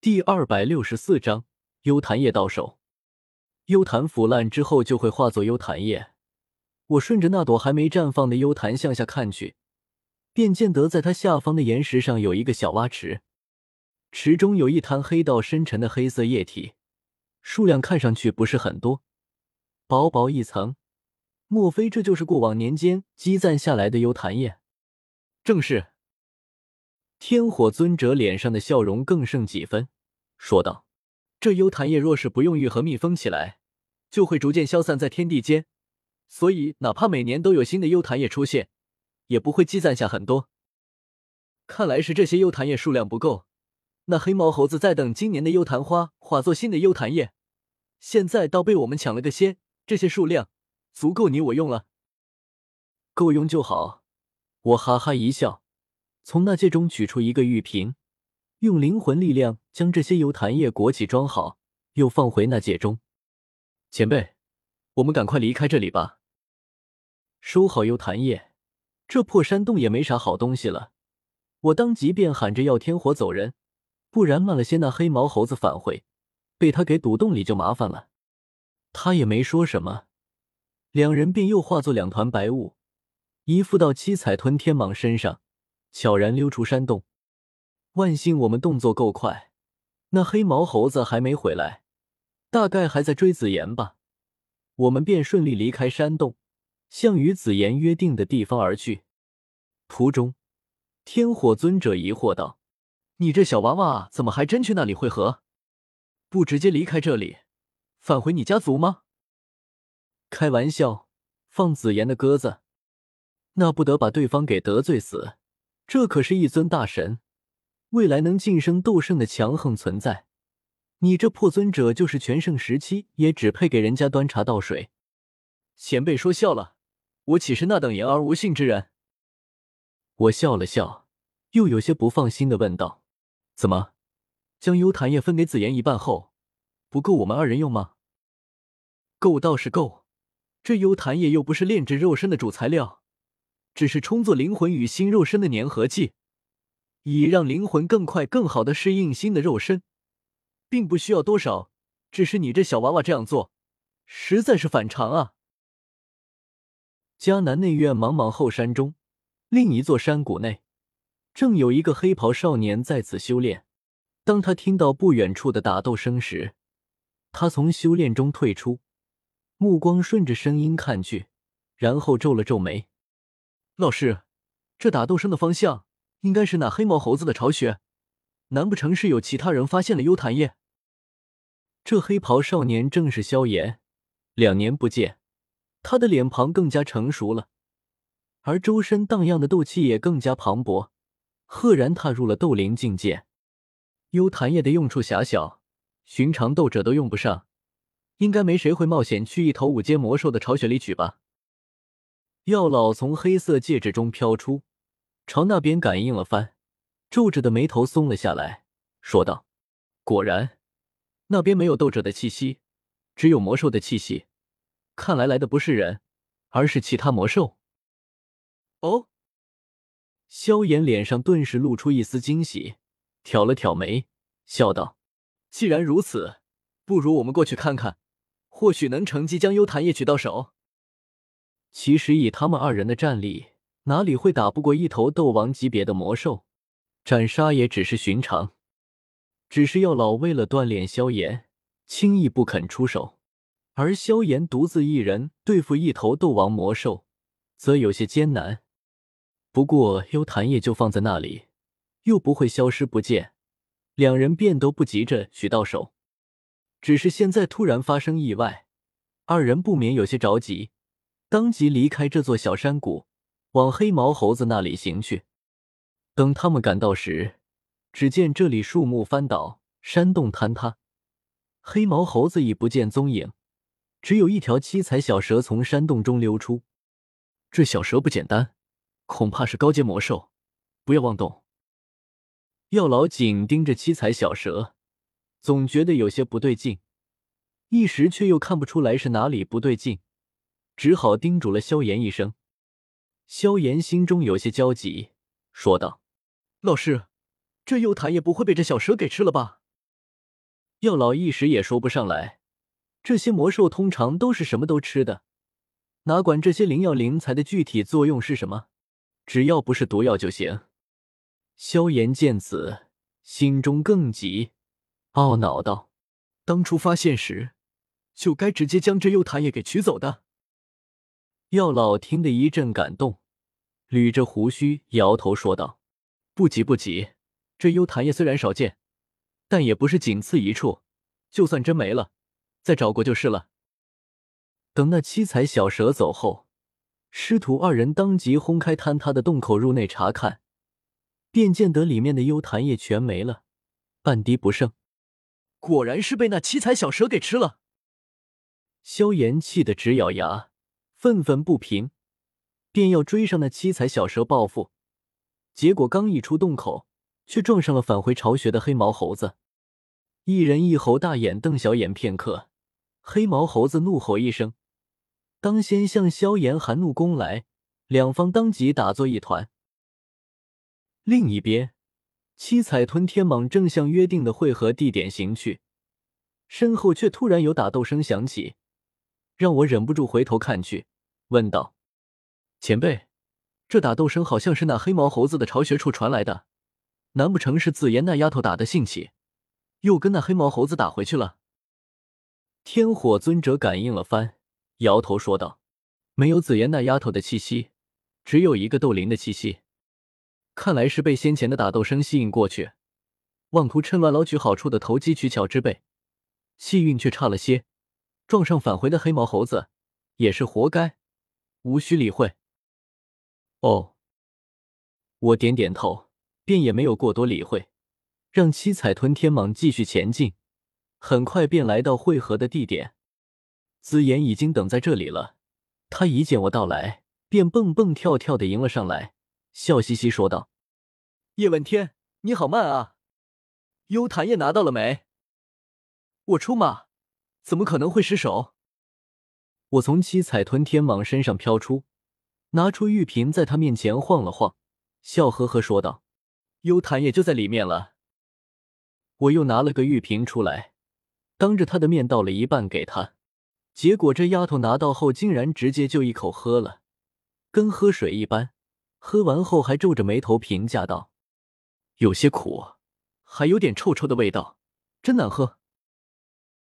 第二百六十四章幽檀叶到手。幽檀腐烂之后就会化作幽檀叶。我顺着那朵还没绽放的幽檀向下看去，便见得在它下方的岩石上有一个小洼池，池中有一滩黑到深沉的黑色液体，数量看上去不是很多，薄薄一层。莫非这就是过往年间积攒下来的幽檀液？正是。天火尊者脸上的笑容更胜几分，说道：“这幽檀叶若是不用玉和密封起来，就会逐渐消散在天地间。所以，哪怕每年都有新的幽檀叶出现，也不会积攒下很多。看来是这些幽檀叶数量不够。那黑毛猴子在等今年的幽檀花化作新的幽檀叶，现在倒被我们抢了个先。这些数量足够你我用了，够用就好。”我哈哈一笑。从那戒中取出一个玉瓶，用灵魂力量将这些油檀液裹起装好，又放回那戒中。前辈，我们赶快离开这里吧。收好油檀液，这破山洞也没啥好东西了。我当即便喊着要天火走人，不然慢了些那黑毛猴子返回，被他给堵洞里就麻烦了。他也没说什么，两人便又化作两团白雾，依附到七彩吞天蟒身上。悄然溜出山洞，万幸我们动作够快，那黑毛猴子还没回来，大概还在追紫妍吧。我们便顺利离开山洞，向与紫妍约定的地方而去。途中，天火尊者疑惑道：“你这小娃娃怎么还真去那里会合？不直接离开这里，返回你家族吗？”开玩笑，放紫妍的鸽子，那不得把对方给得罪死。这可是一尊大神，未来能晋升斗圣的强横存在。你这破尊者，就是全盛时期也只配给人家端茶倒水。前辈说笑了，我岂是那等言而无信之人？我笑了笑，又有些不放心的问道：“怎么，将幽檀叶分给紫妍一半后，不够我们二人用吗？”够倒是够，这幽檀叶又不是炼制肉身的主材料。只是充作灵魂与新肉身的粘合剂，以让灵魂更快、更好的适应新的肉身，并不需要多少。只是你这小娃娃这样做，实在是反常啊！迦南内院茫茫后山中，另一座山谷内，正有一个黑袍少年在此修炼。当他听到不远处的打斗声时，他从修炼中退出，目光顺着声音看去，然后皱了皱眉。老师，这打斗声的方向应该是那黑毛猴子的巢穴，难不成是有其他人发现了幽檀叶？这黑袍少年正是萧炎，两年不见，他的脸庞更加成熟了，而周身荡漾的斗气也更加磅礴，赫然踏入了斗灵境界。幽檀叶的用处狭小，寻常斗者都用不上，应该没谁会冒险去一头五阶魔兽的巢穴里取吧。药老从黑色戒指中飘出，朝那边感应了番，皱着的眉头松了下来，说道：“果然，那边没有斗者的气息，只有魔兽的气息。看来来的不是人，而是其他魔兽。”哦，萧炎脸上顿时露出一丝惊喜，挑了挑眉，笑道：“既然如此，不如我们过去看看，或许能乘机将幽檀叶取到手。”其实以他们二人的战力，哪里会打不过一头斗王级别的魔兽？斩杀也只是寻常。只是药老为了锻炼萧炎，轻易不肯出手，而萧炎独自一人对付一头斗王魔兽，则有些艰难。不过幽檀叶就放在那里，又不会消失不见，两人便都不急着取到手。只是现在突然发生意外，二人不免有些着急。当即离开这座小山谷，往黑毛猴子那里行去。等他们赶到时，只见这里树木翻倒，山洞坍塌，黑毛猴子已不见踪影，只有一条七彩小蛇从山洞中溜出。这小蛇不简单，恐怕是高阶魔兽，不要妄动。药老紧盯着七彩小蛇，总觉得有些不对劲，一时却又看不出来是哪里不对劲。只好叮嘱了萧炎一声，萧炎心中有些焦急，说道：“老师，这幽檀叶不会被这小蛇给吃了吧？”药老一时也说不上来，这些魔兽通常都是什么都吃的，哪管这些灵药灵材的具体作用是什么，只要不是毒药就行。萧炎见此，心中更急，懊恼道：“当初发现时，就该直接将这幽檀叶给取走的。”药老听得一阵感动，捋着胡须摇头说道：“不急不急，这幽檀叶虽然少见，但也不是仅此一处，就算真没了，再找过就是了。”等那七彩小蛇走后，师徒二人当即轰开坍塌的洞口入内查看，便见得里面的幽檀叶全没了，半滴不剩。果然是被那七彩小蛇给吃了。萧炎气得直咬牙。愤愤不平，便要追上那七彩小蛇报复，结果刚一出洞口，却撞上了返回巢穴的黑毛猴子。一人一猴大眼瞪小眼片刻，黑毛猴子怒吼一声，当先向萧炎含怒攻来，两方当即打作一团。另一边，七彩吞天蟒正向约定的汇合地点行去，身后却突然有打斗声响起。让我忍不住回头看去，问道：“前辈，这打斗声好像是那黑毛猴子的巢穴处传来的，难不成是紫妍那丫头打的兴起，又跟那黑毛猴子打回去了？”天火尊者感应了番，摇头说道：“没有紫妍那丫头的气息，只有一个斗灵的气息，看来是被先前的打斗声吸引过去，妄图趁乱捞取好处的投机取巧之辈，气运却差了些。”撞上返回的黑毛猴子，也是活该，无需理会。哦，我点点头，便也没有过多理会，让七彩吞天蟒继续前进。很快便来到汇合的地点，紫妍已经等在这里了。他一见我到来，便蹦蹦跳跳的迎了上来，笑嘻嘻说道：“叶问天，你好慢啊！幽檀叶拿到了没？我出马。”怎么可能会失手？我从七彩吞天蟒身上飘出，拿出玉瓶，在他面前晃了晃，笑呵呵说道：“幽檀也就在里面了。”我又拿了个玉瓶出来，当着他的面倒了一半给他，结果这丫头拿到后，竟然直接就一口喝了，跟喝水一般。喝完后还皱着眉头评价道：“有些苦，还有点臭臭的味道，真难喝。”